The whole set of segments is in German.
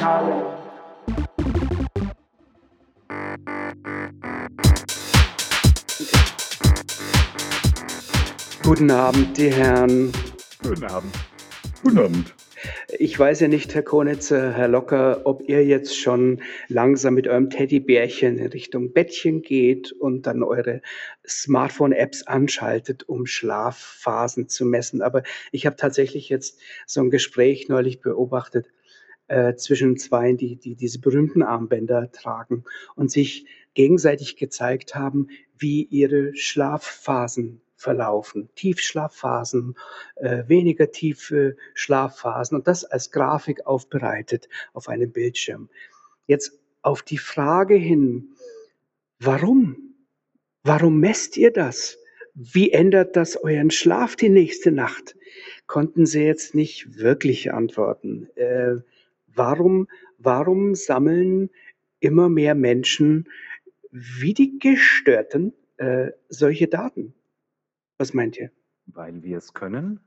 Digitalen. Guten Abend, die Herren. Guten Abend. Guten Abend. Ich weiß ja nicht, Herr Konitzer, Herr Locker, ob ihr jetzt schon langsam mit eurem Teddybärchen in Richtung Bettchen geht und dann eure Smartphone-Apps anschaltet, um Schlafphasen zu messen. Aber ich habe tatsächlich jetzt so ein Gespräch neulich beobachtet äh, zwischen zwei, die, die diese berühmten Armbänder tragen und sich gegenseitig gezeigt haben, wie ihre Schlafphasen verlaufen. Tiefschlafphasen, äh, weniger tiefe Schlafphasen und das als Grafik aufbereitet auf einem Bildschirm. Jetzt auf die Frage hin, warum? Warum messt ihr das? Wie ändert das euren Schlaf die nächste Nacht? Konnten sie jetzt nicht wirklich antworten. Äh, warum, warum sammeln immer mehr Menschen wie die Gestörten äh, solche Daten? Was meint ihr? Weil wir es können,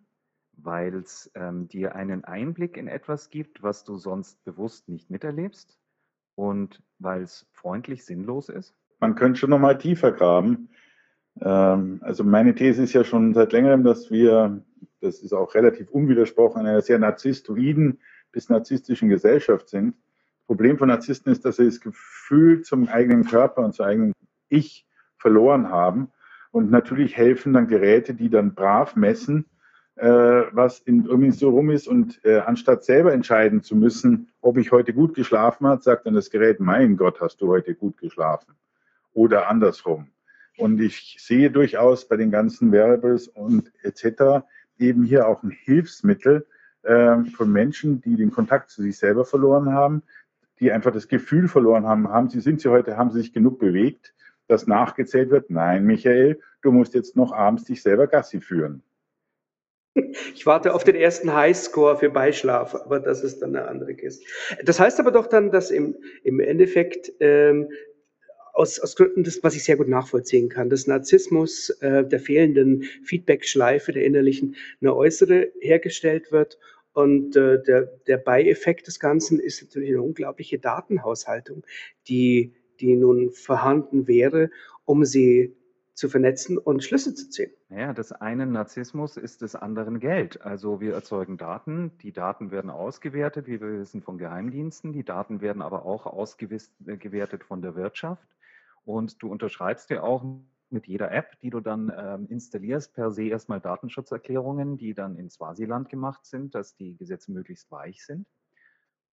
weil es ähm, dir einen Einblick in etwas gibt, was du sonst bewusst nicht miterlebst und weil es freundlich sinnlos ist? Man könnte schon nochmal tiefer graben. Ähm, also meine These ist ja schon seit längerem, dass wir, das ist auch relativ unwidersprochen, in einer sehr narzisstoiden bis narzisstischen Gesellschaft sind. Das Problem von Narzissten ist, dass sie das Gefühl zum eigenen Körper und zum eigenen Ich verloren haben und natürlich helfen dann Geräte, die dann brav messen, äh, was in, irgendwie so rum ist. Und äh, anstatt selber entscheiden zu müssen, ob ich heute gut geschlafen habe, sagt dann das Gerät, mein Gott, hast du heute gut geschlafen. Oder andersrum. Und ich sehe durchaus bei den ganzen Variables und etc. eben hier auch ein Hilfsmittel äh, von Menschen, die den Kontakt zu sich selber verloren haben, die einfach das Gefühl verloren haben, haben sie, sind sie heute, haben sie sich genug bewegt, dass nachgezählt wird, nein, Michael, du musst jetzt noch abends dich selber Gassi führen. Ich warte auf den ersten Highscore für Beischlaf, aber das ist dann eine andere Kiste. Das heißt aber doch dann, dass im, im Endeffekt ähm, aus, aus Gründen, des, was ich sehr gut nachvollziehen kann, des Narzissmus, äh, der fehlenden Feedback-Schleife, der innerlichen, eine äußere hergestellt wird. Und äh, der, der Beieffekt des Ganzen ist natürlich eine unglaubliche Datenhaushaltung, die die nun vorhanden wäre, um sie zu vernetzen und Schlüsse zu ziehen. Ja, das eine Narzissmus ist des anderen Geld. Also wir erzeugen Daten, die Daten werden ausgewertet, wie wir wissen, von Geheimdiensten, die Daten werden aber auch ausgewertet äh, von der Wirtschaft. Und du unterschreibst ja auch mit jeder App, die du dann ähm, installierst, per se erstmal Datenschutzerklärungen, die dann in Swasiland gemacht sind, dass die Gesetze möglichst weich sind.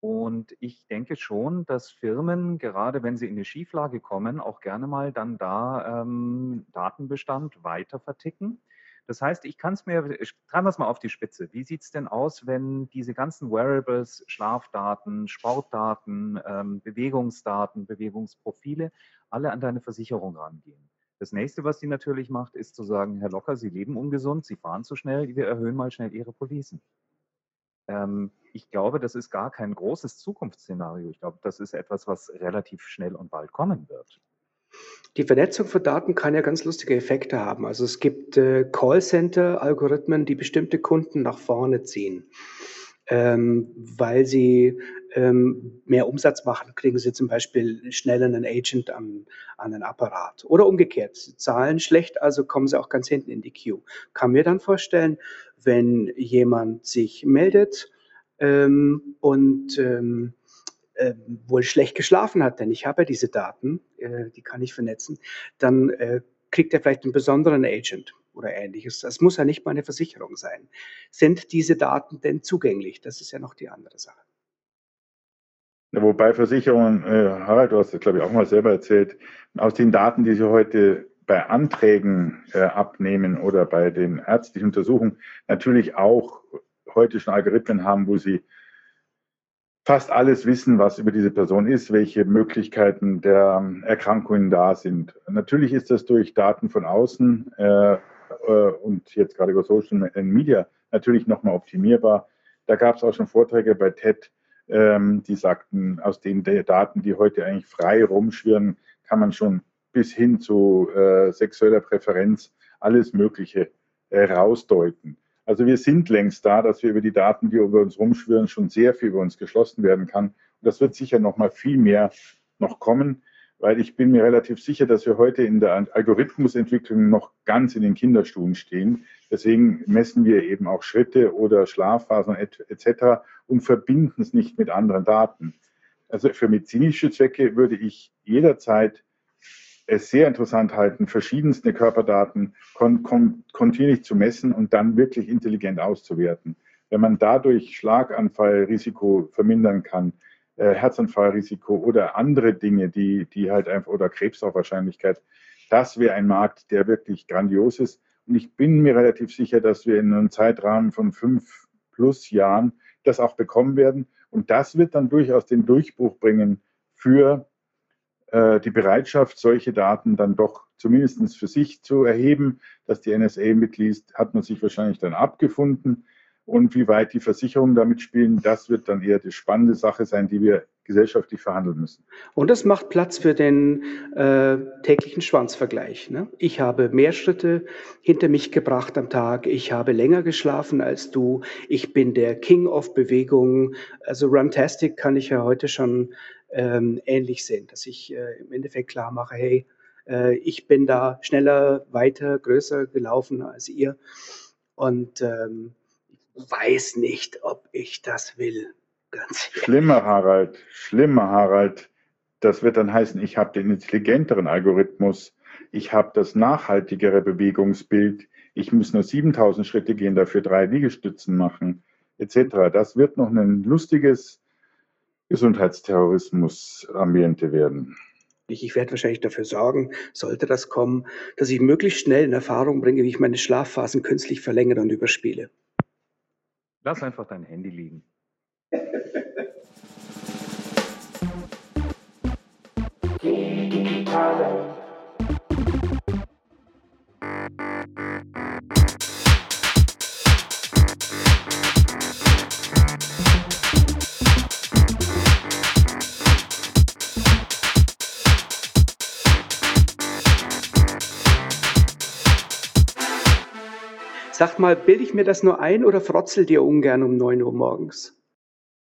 Und ich denke schon, dass Firmen, gerade wenn sie in eine Schieflage kommen, auch gerne mal dann da ähm, Datenbestand weiter verticken. Das heißt, ich kann es mir, treiben wir es mal auf die Spitze. Wie sieht es denn aus, wenn diese ganzen Wearables, Schlafdaten, Sportdaten, ähm, Bewegungsdaten, Bewegungsprofile alle an deine Versicherung rangehen? Das nächste, was die natürlich macht, ist zu sagen, Herr Locker, Sie leben ungesund, Sie fahren zu schnell, wir erhöhen mal schnell Ihre Policen. Ähm, ich glaube, das ist gar kein großes Zukunftsszenario. Ich glaube, das ist etwas, was relativ schnell und bald kommen wird. Die Vernetzung von Daten kann ja ganz lustige Effekte haben. Also es gibt äh, Callcenter-Algorithmen, die bestimmte Kunden nach vorne ziehen. Ähm, weil sie ähm, mehr Umsatz machen, kriegen sie zum Beispiel schneller einen Agent an, an einen Apparat. Oder umgekehrt, sie zahlen schlecht, also kommen sie auch ganz hinten in die Queue. Kann mir dann vorstellen, wenn jemand sich meldet ähm, und ähm, äh, wohl schlecht geschlafen hat, denn ich habe ja diese Daten, äh, die kann ich vernetzen, dann äh, kriegt er vielleicht einen besonderen Agent oder ähnliches. Das muss ja nicht mal eine Versicherung sein. Sind diese Daten denn zugänglich? Das ist ja noch die andere Sache. Ja, wobei Versicherungen, äh, Harald, du hast das glaube ich auch mal selber erzählt, aus den Daten, die sie heute bei Anträgen äh, abnehmen oder bei den ärztlichen Untersuchungen natürlich auch heute schon Algorithmen haben, wo sie fast alles wissen, was über diese Person ist, welche Möglichkeiten der ähm, Erkrankungen da sind. Natürlich ist das durch Daten von außen äh, und jetzt gerade über Social Media natürlich nochmal optimierbar. Da gab es auch schon Vorträge bei TED, ähm, die sagten, aus den Daten, die heute eigentlich frei rumschwirren, kann man schon bis hin zu äh, sexueller Präferenz alles Mögliche äh, rausdeuten. Also wir sind längst da, dass wir über die Daten, die über uns rumschwirren, schon sehr viel über uns geschlossen werden kann. Das wird sicher noch mal viel mehr noch kommen, weil ich bin mir relativ sicher, dass wir heute in der Algorithmusentwicklung noch ganz in den Kinderschuhen stehen. Deswegen messen wir eben auch Schritte oder Schlafphasen etc. und verbinden es nicht mit anderen Daten. Also für medizinische Zwecke würde ich jederzeit es sehr interessant halten, verschiedenste Körperdaten kon kon kontinuierlich zu messen und dann wirklich intelligent auszuwerten. Wenn man dadurch Schlaganfallrisiko vermindern kann, äh, Herzanfallrisiko oder andere Dinge, die, die halt einfach, oder Krebsaufwahrscheinlichkeit, das wäre ein Markt, der wirklich grandios ist. Und ich bin mir relativ sicher, dass wir in einem Zeitrahmen von fünf plus Jahren das auch bekommen werden. Und das wird dann durchaus den Durchbruch bringen für äh, die Bereitschaft, solche Daten dann doch zumindest für sich zu erheben, dass die NSA mitliest, hat man sich wahrscheinlich dann abgefunden. Und wie weit die Versicherungen damit spielen, das wird dann eher die spannende Sache sein, die wir gesellschaftlich verhandeln müssen. Und das macht Platz für den äh, täglichen Schwanzvergleich. Ne? Ich habe mehr Schritte hinter mich gebracht am Tag. Ich habe länger geschlafen als du. Ich bin der King of Bewegung. Also Runtastic kann ich ja heute schon ähm, ähnlich sehen, dass ich äh, im Endeffekt klar mache, hey, äh, ich bin da schneller, weiter, größer gelaufen als ihr und ähm, weiß nicht, ob ich das will. Ganz schlimmer, Harald, schlimmer, Harald. Das wird dann heißen, ich habe den intelligenteren Algorithmus, ich habe das nachhaltigere Bewegungsbild, ich muss nur 7000 Schritte gehen, dafür drei Liegestützen machen, etc. Das wird noch ein lustiges Gesundheitsterrorismus-Ambiente werden. Ich werde wahrscheinlich dafür sorgen, sollte das kommen, dass ich möglichst schnell in Erfahrung bringe, wie ich meine Schlafphasen künstlich verlängere und überspiele. Lass einfach dein Handy liegen. Digitale Sag mal, bilde ich mir das nur ein oder frotzelt ihr ungern um 9 Uhr morgens?